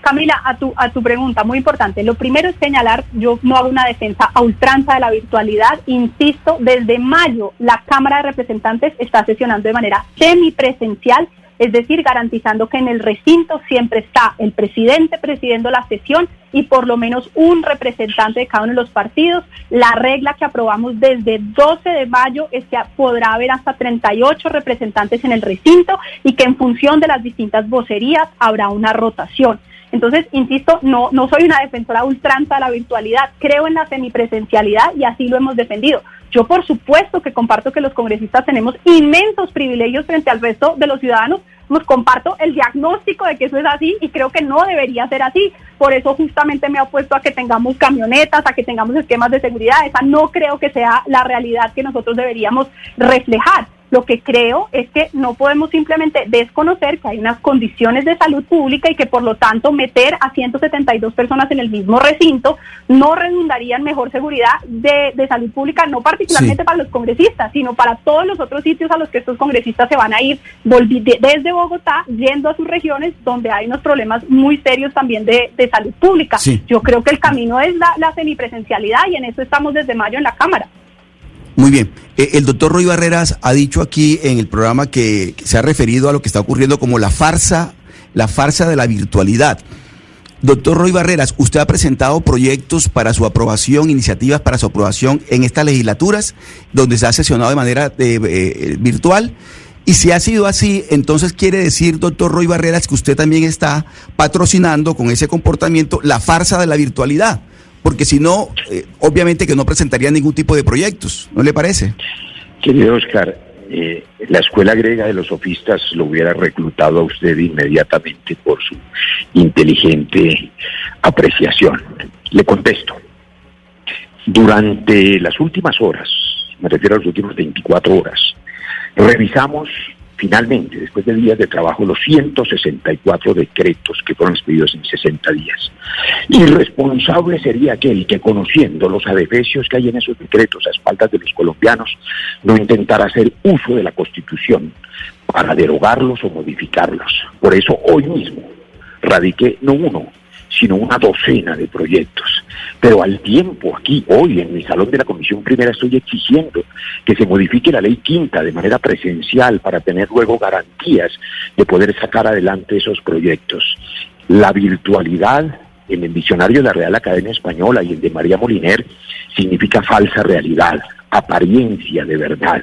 Camila, a tu, a tu pregunta, muy importante. Lo primero es señalar, yo no hago una defensa a ultranza de la virtualidad. Insisto, desde mayo la Cámara de Representantes está sesionando de manera semipresencial, es decir, garantizando que en el recinto siempre está el presidente presidiendo la sesión y por lo menos un representante de cada uno de los partidos. La regla que aprobamos desde 12 de mayo es que podrá haber hasta 38 representantes en el recinto y que en función de las distintas vocerías habrá una rotación. Entonces, insisto, no, no soy una defensora ultranza de la virtualidad, creo en la semipresencialidad y así lo hemos defendido. Yo por supuesto que comparto que los congresistas tenemos inmensos privilegios frente al resto de los ciudadanos, nos comparto el diagnóstico de que eso es así y creo que no debería ser así. Por eso justamente me he opuesto a que tengamos camionetas, a que tengamos esquemas de seguridad. Esa no creo que sea la realidad que nosotros deberíamos reflejar. Lo que creo es que no podemos simplemente desconocer que hay unas condiciones de salud pública y que por lo tanto meter a 172 personas en el mismo recinto no redundaría en mejor seguridad de, salud pública, no particularmente para los congresistas, sino para todos los otros sitios a los que estos congresistas se van a ir desde Bogotá, yendo a sus regiones donde hay unos problemas muy serios también de, salud pública. Yo creo que el camino es la, la semipresencialidad y en eso estamos desde mayo en la Cámara. Muy bien. Eh, el doctor Roy Barreras ha dicho aquí en el programa que, se ha referido a lo que está ocurriendo como la farsa, la farsa de la virtualidad. Doctor Roy Barreras, usted ha presentado proyectos para su aprobación, iniciativas para su aprobación en estas legislaturas, donde se ha sesionado de manera eh, eh, virtual. Y si ha sido así, entonces quiere decir, doctor Roy Barreras, que usted también está patrocinando con ese comportamiento la farsa de la virtualidad porque si no, eh, obviamente que no presentaría ningún tipo de proyectos, ¿no le parece? Querido Oscar, eh, la escuela griega de los sofistas lo hubiera reclutado a usted inmediatamente por su inteligente apreciación. Le contesto. Durante las últimas horas, me refiero a las últimas 24 horas, revisamos finalmente, después de días de trabajo, los 164 decretos que fueron expedidos en 60 días. Irresponsable sería aquel que, conociendo los adefesios que hay en esos decretos a espaldas de los colombianos, no intentara hacer uso de la Constitución para derogarlos o modificarlos. Por eso hoy mismo radiqué no uno, sino una docena de proyectos. Pero al tiempo, aquí, hoy, en mi salón de la Comisión Primera, estoy exigiendo que se modifique la ley quinta de manera presencial para tener luego garantías de poder sacar adelante esos proyectos. La virtualidad en el diccionario de la Real Academia Española y el de María Moliner significa falsa realidad, apariencia de verdad.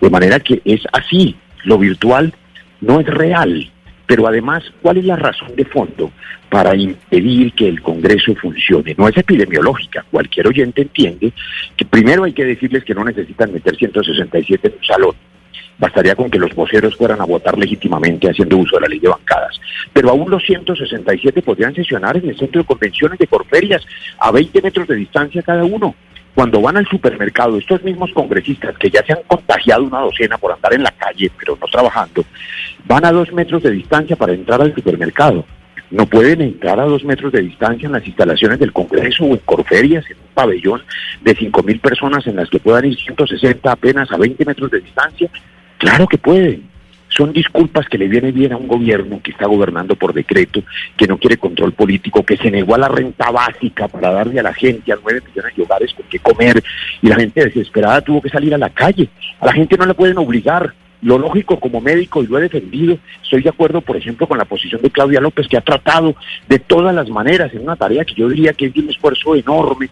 De manera que es así, lo virtual no es real, pero además, ¿cuál es la razón de fondo para impedir que el Congreso funcione? No es epidemiológica. Cualquier oyente entiende que primero hay que decirles que no necesitan meter 167 en un salón. Bastaría con que los voceros fueran a votar legítimamente haciendo uso de la ley de bancadas. Pero aún los 167 podrían sesionar en el centro de convenciones de Corferias a 20 metros de distancia cada uno cuando van al supermercado, estos mismos congresistas que ya se han contagiado una docena por andar en la calle, pero no trabajando, van a dos metros de distancia para entrar al supermercado. No pueden entrar a dos metros de distancia en las instalaciones del Congreso o en Corferias, en un pabellón de cinco mil personas en las que puedan ir 160 apenas a 20 metros de distancia. Claro que pueden son disculpas que le viene bien a un gobierno que está gobernando por decreto, que no quiere control político, que se negó a la renta básica para darle a la gente, a nueve millones de hogares con qué comer, y la gente desesperada tuvo que salir a la calle. A la gente no le pueden obligar. Lo lógico como médico, y lo he defendido, estoy de acuerdo, por ejemplo, con la posición de Claudia López, que ha tratado de todas las maneras, en una tarea que yo diría que es de un esfuerzo enorme,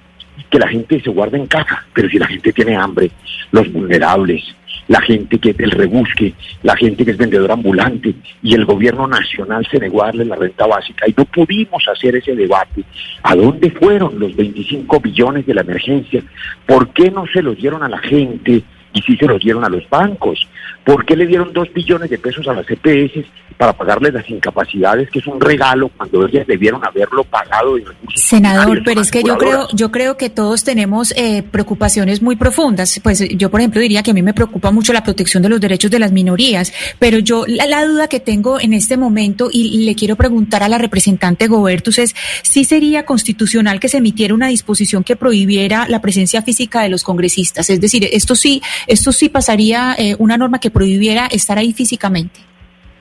que la gente se guarde en casa, pero si la gente tiene hambre, los vulnerables, la gente que es del rebusque, la gente que es vendedor ambulante, y el gobierno nacional se negó a darle la renta básica y no pudimos hacer ese debate. ¿A dónde fueron los 25 billones de la emergencia? ¿Por qué no se los dieron a la gente? y sí se los dieron a los bancos. ¿Por qué le dieron dos billones de pesos a las EPS para pagarles las incapacidades, que es un regalo cuando ellas debieron haberlo pagado? Senador, pero es que yo creo, yo creo que todos tenemos eh, preocupaciones muy profundas. Pues yo, por ejemplo, diría que a mí me preocupa mucho la protección de los derechos de las minorías, pero yo la, duda que tengo en este momento y le quiero preguntar a la representante Gobertus es si sería constitucional que se emitiera una disposición que prohibiera la presencia física de los congresistas. Es decir, esto sí esto sí pasaría eh, una norma que prohibiera estar ahí físicamente.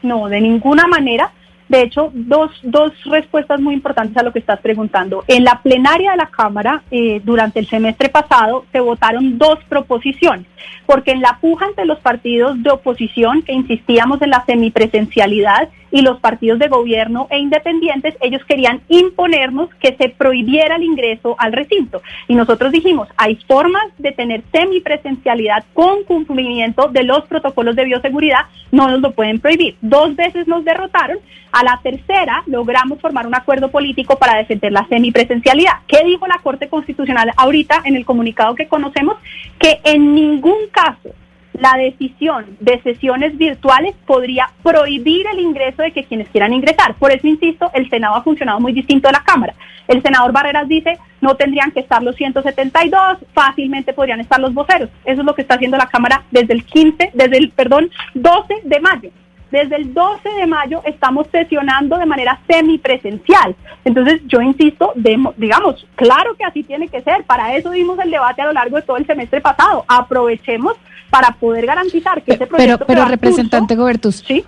No, de ninguna manera. De hecho, dos, dos respuestas muy importantes a lo que estás preguntando. En la plenaria de la Cámara, eh, durante el semestre pasado, se votaron dos proposiciones, porque en la puja entre los partidos de oposición, que insistíamos en la semipresencialidad, y los partidos de gobierno e independientes, ellos querían imponernos que se prohibiera el ingreso al recinto. Y nosotros dijimos, hay formas de tener semipresencialidad con cumplimiento de los protocolos de bioseguridad, no nos lo pueden prohibir. Dos veces nos derrotaron, a la tercera logramos formar un acuerdo político para defender la semipresencialidad. ¿Qué dijo la Corte Constitucional ahorita en el comunicado que conocemos? Que en ningún caso la decisión de sesiones virtuales podría prohibir el ingreso de que quienes quieran ingresar. Por eso, insisto, el Senado ha funcionado muy distinto a la Cámara. El senador Barreras dice, no tendrían que estar los 172, fácilmente podrían estar los voceros. Eso es lo que está haciendo la Cámara desde el 15, desde el, perdón, 12 de mayo. Desde el 12 de mayo estamos sesionando de manera semipresencial. Entonces, yo insisto, digamos, claro que así tiene que ser. Para eso dimos el debate a lo largo de todo el semestre pasado. Aprovechemos para poder garantizar que ese proyecto. Pero, pero representante Gobertus. Sí.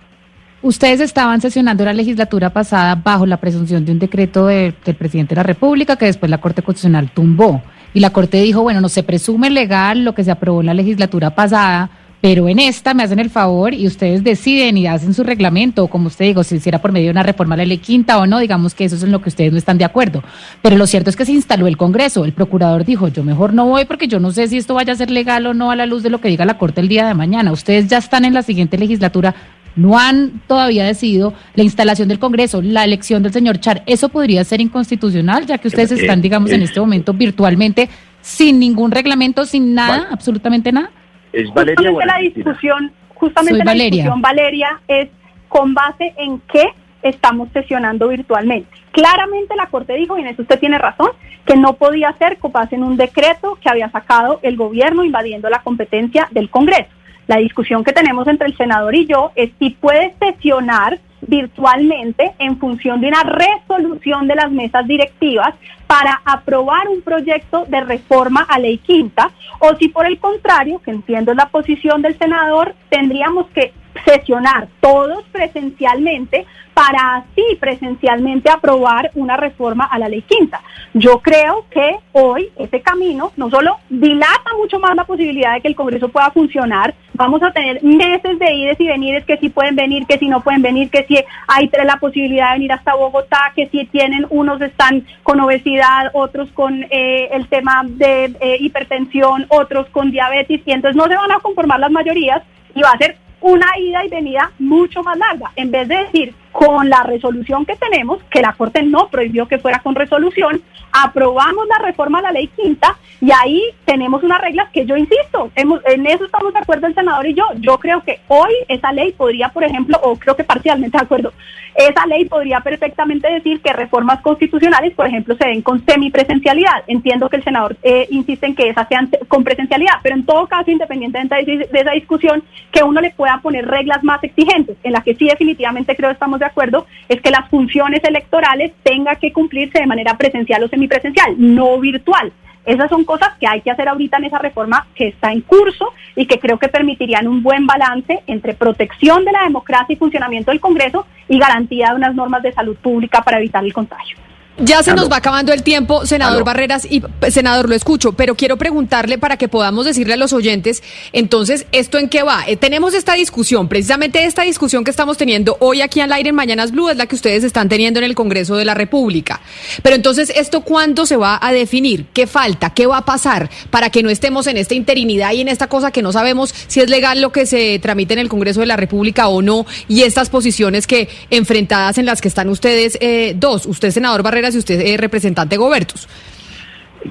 Ustedes estaban sesionando la legislatura pasada bajo la presunción de un decreto del presidente de la República que después la Corte Constitucional tumbó. Y la Corte dijo, bueno, no se presume legal lo que se aprobó en la legislatura pasada, pero en esta me hacen el favor y ustedes deciden y hacen su reglamento, o como usted digo, si hiciera por medio de una reforma a la ley quinta o no, digamos que eso es en lo que ustedes no están de acuerdo. Pero lo cierto es que se instaló el Congreso, el procurador dijo, yo mejor no voy porque yo no sé si esto vaya a ser legal o no a la luz de lo que diga la Corte el día de mañana. Ustedes ya están en la siguiente legislatura, no han todavía decidido la instalación del Congreso, la elección del señor Char. ¿Eso podría ser inconstitucional, ya que ustedes están, digamos, en este momento virtualmente sin ningún reglamento, sin nada, absolutamente nada? Es Valeria. Justamente la discusión, justamente la discusión, Valeria, es con base en qué estamos sesionando virtualmente. Claramente la Corte dijo, y en eso usted tiene razón, que no podía ser copaz en un decreto que había sacado el gobierno invadiendo la competencia del Congreso. La discusión que tenemos entre el senador y yo es si puede sesionar virtualmente en función de una resolución de las mesas directivas para aprobar un proyecto de reforma a ley quinta o si por el contrario, que entiendo la posición del senador, tendríamos que sesionar todos presencialmente para así presencialmente aprobar una reforma a la ley quinta. Yo creo que hoy ese camino no solo dilata mucho más la posibilidad de que el Congreso pueda funcionar, vamos a tener meses de ides y venires que si pueden venir, que si no pueden venir, que si hay la posibilidad de venir hasta Bogotá, que si tienen unos están con obesidad, otros con eh, el tema de eh, hipertensión, otros con diabetes y entonces no se van a conformar las mayorías y va a ser una ida y venida mucho más larga. En vez de decir, con la resolución que tenemos, que la Corte no prohibió que fuera con resolución, aprobamos la reforma a la ley quinta y ahí tenemos unas reglas que yo insisto, en eso estamos de acuerdo el senador y yo. Yo creo que hoy esa ley podría, por ejemplo, o creo que parcialmente de acuerdo, esa ley podría perfectamente decir que reformas constitucionales, por ejemplo, se den con semipresencialidad. Entiendo que el senador eh, insiste en que esas sean con presencialidad, pero en todo caso, independientemente de, de esa discusión, que uno le pueda poner reglas más exigentes, en las que sí definitivamente creo estamos de acuerdo, es que las funciones electorales tengan que cumplirse de manera presencial o semipresencial, no virtual. Esas son cosas que hay que hacer ahorita en esa reforma que está en curso y que creo que permitirían un buen balance entre protección de la democracia y funcionamiento del Congreso y garantía de unas normas de salud pública para evitar el contagio. Ya se nos va acabando el tiempo, senador Barreras, y senador, lo escucho, pero quiero preguntarle para que podamos decirle a los oyentes, entonces, ¿esto en qué va? Eh, tenemos esta discusión, precisamente esta discusión que estamos teniendo hoy aquí al aire en Mañanas Blue es la que ustedes están teniendo en el Congreso de la República. Pero entonces, ¿esto cuándo se va a definir? ¿Qué falta? ¿Qué va a pasar para que no estemos en esta interinidad y en esta cosa que no sabemos si es legal lo que se tramite en el Congreso de la República o no? Y estas posiciones que enfrentadas en las que están ustedes eh, dos, usted, senador Barreras, si usted es representante Gobertus.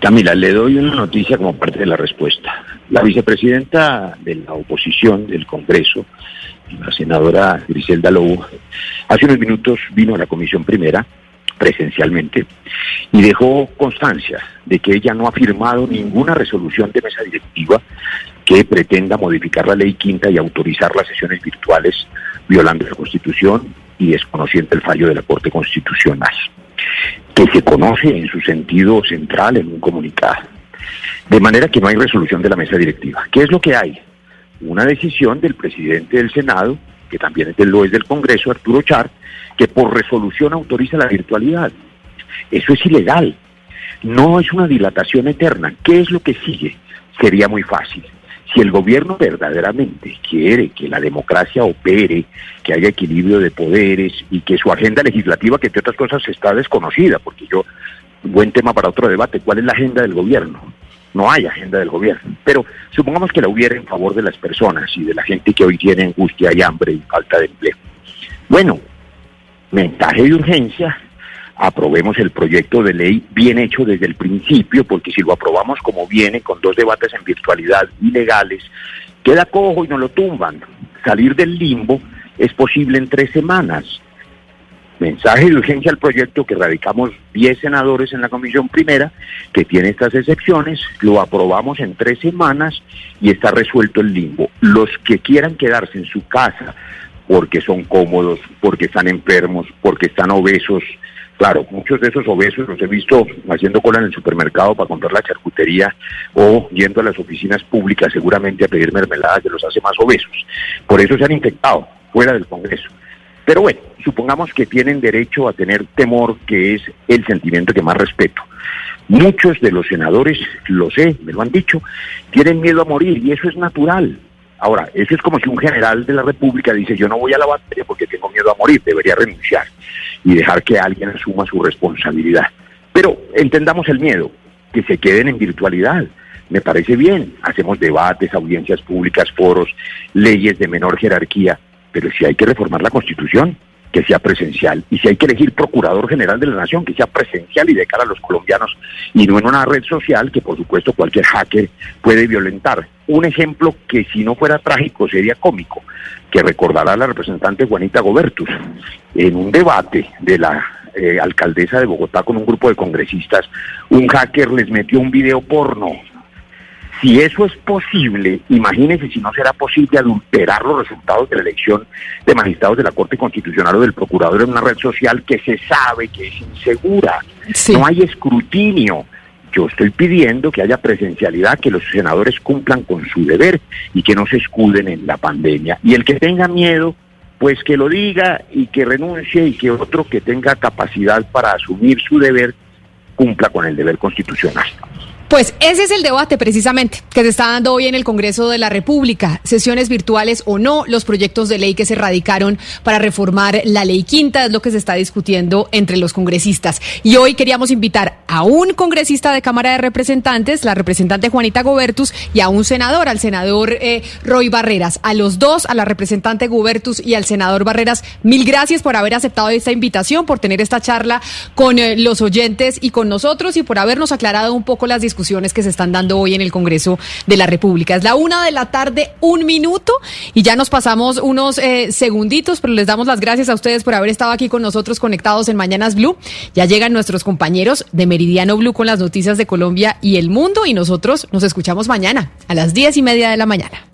Camila, le doy una noticia como parte de la respuesta. La vicepresidenta de la oposición del Congreso, la senadora Griselda Lobo, hace unos minutos vino a la comisión primera presencialmente y dejó constancia de que ella no ha firmado ninguna resolución de mesa directiva que pretenda modificar la ley quinta y autorizar las sesiones virtuales violando la Constitución y desconociendo el fallo de la Corte Constitucional que se conoce en su sentido central en un comunicado. De manera que no hay resolución de la mesa directiva. ¿Qué es lo que hay? Una decisión del presidente del Senado, que también es del, lo es del Congreso, Arturo Char, que por resolución autoriza la virtualidad. Eso es ilegal. No es una dilatación eterna. ¿Qué es lo que sigue? Sería muy fácil si el gobierno verdaderamente quiere que la democracia opere, que haya equilibrio de poderes y que su agenda legislativa, que entre otras cosas está desconocida, porque yo, buen tema para otro debate, ¿cuál es la agenda del gobierno? No hay agenda del gobierno, pero supongamos que la hubiera en favor de las personas y de la gente que hoy tiene angustia y hambre y falta de empleo. Bueno, mensaje de urgencia aprobemos el proyecto de ley bien hecho desde el principio, porque si lo aprobamos como viene, con dos debates en virtualidad ilegales, queda cojo y no lo tumban. Salir del limbo es posible en tres semanas. Mensaje de urgencia al proyecto que radicamos 10 senadores en la comisión primera, que tiene estas excepciones, lo aprobamos en tres semanas y está resuelto el limbo. Los que quieran quedarse en su casa porque son cómodos, porque están enfermos, porque están obesos, Claro, muchos de esos obesos los he visto haciendo cola en el supermercado para comprar la charcutería o yendo a las oficinas públicas seguramente a pedir mermeladas que los hace más obesos. Por eso se han infectado fuera del Congreso. Pero bueno, supongamos que tienen derecho a tener temor, que es el sentimiento que más respeto. Muchos de los senadores, lo sé, me lo han dicho, tienen miedo a morir y eso es natural. Ahora, eso es como si un general de la República dice, yo no voy a la batalla porque tengo miedo a morir, debería renunciar y dejar que alguien asuma su responsabilidad. Pero entendamos el miedo, que se queden en virtualidad. Me parece bien, hacemos debates, audiencias públicas, foros, leyes de menor jerarquía, pero si hay que reformar la Constitución, que sea presencial. Y si hay que elegir procurador general de la nación, que sea presencial y de cara a los colombianos, y no en una red social que por supuesto cualquier hacker puede violentar. Un ejemplo que si no fuera trágico sería cómico, que recordará la representante Juanita Gobertus en un debate de la eh, alcaldesa de Bogotá con un grupo de congresistas, un hacker les metió un video porno si eso es posible, imagínense si no será posible adulterar los resultados de la elección de magistrados de la Corte Constitucional o del Procurador en una red social que se sabe que es insegura. No hay escrutinio. Yo estoy pidiendo que haya presencialidad, que los senadores cumplan con su deber y que no se escuden en la pandemia. Y el que tenga miedo, pues que lo diga y que renuncie y que otro que tenga capacidad para asumir su deber cumpla con el deber constitucional. Pues ese es el debate precisamente que se está dando hoy en el Congreso de la República. Sesiones virtuales o no, los proyectos de ley que se radicaron para reformar la ley quinta es lo que se está discutiendo entre los congresistas. Y hoy queríamos invitar a un congresista de Cámara de Representantes, la representante Juanita Gobertus, y a un senador, al senador eh, Roy Barreras. A los dos, a la representante Gobertus y al senador Barreras, mil gracias por haber aceptado esta invitación, por tener esta charla con eh, los oyentes y con nosotros y por habernos aclarado un poco las discusiones que se están dando hoy en el Congreso de la República. Es la una de la tarde, un minuto, y ya nos pasamos unos eh, segunditos, pero les damos las gracias a ustedes por haber estado aquí con nosotros conectados en Mañanas Blue. Ya llegan nuestros compañeros de Meridiano Blue con las noticias de Colombia y el mundo, y nosotros nos escuchamos mañana a las diez y media de la mañana.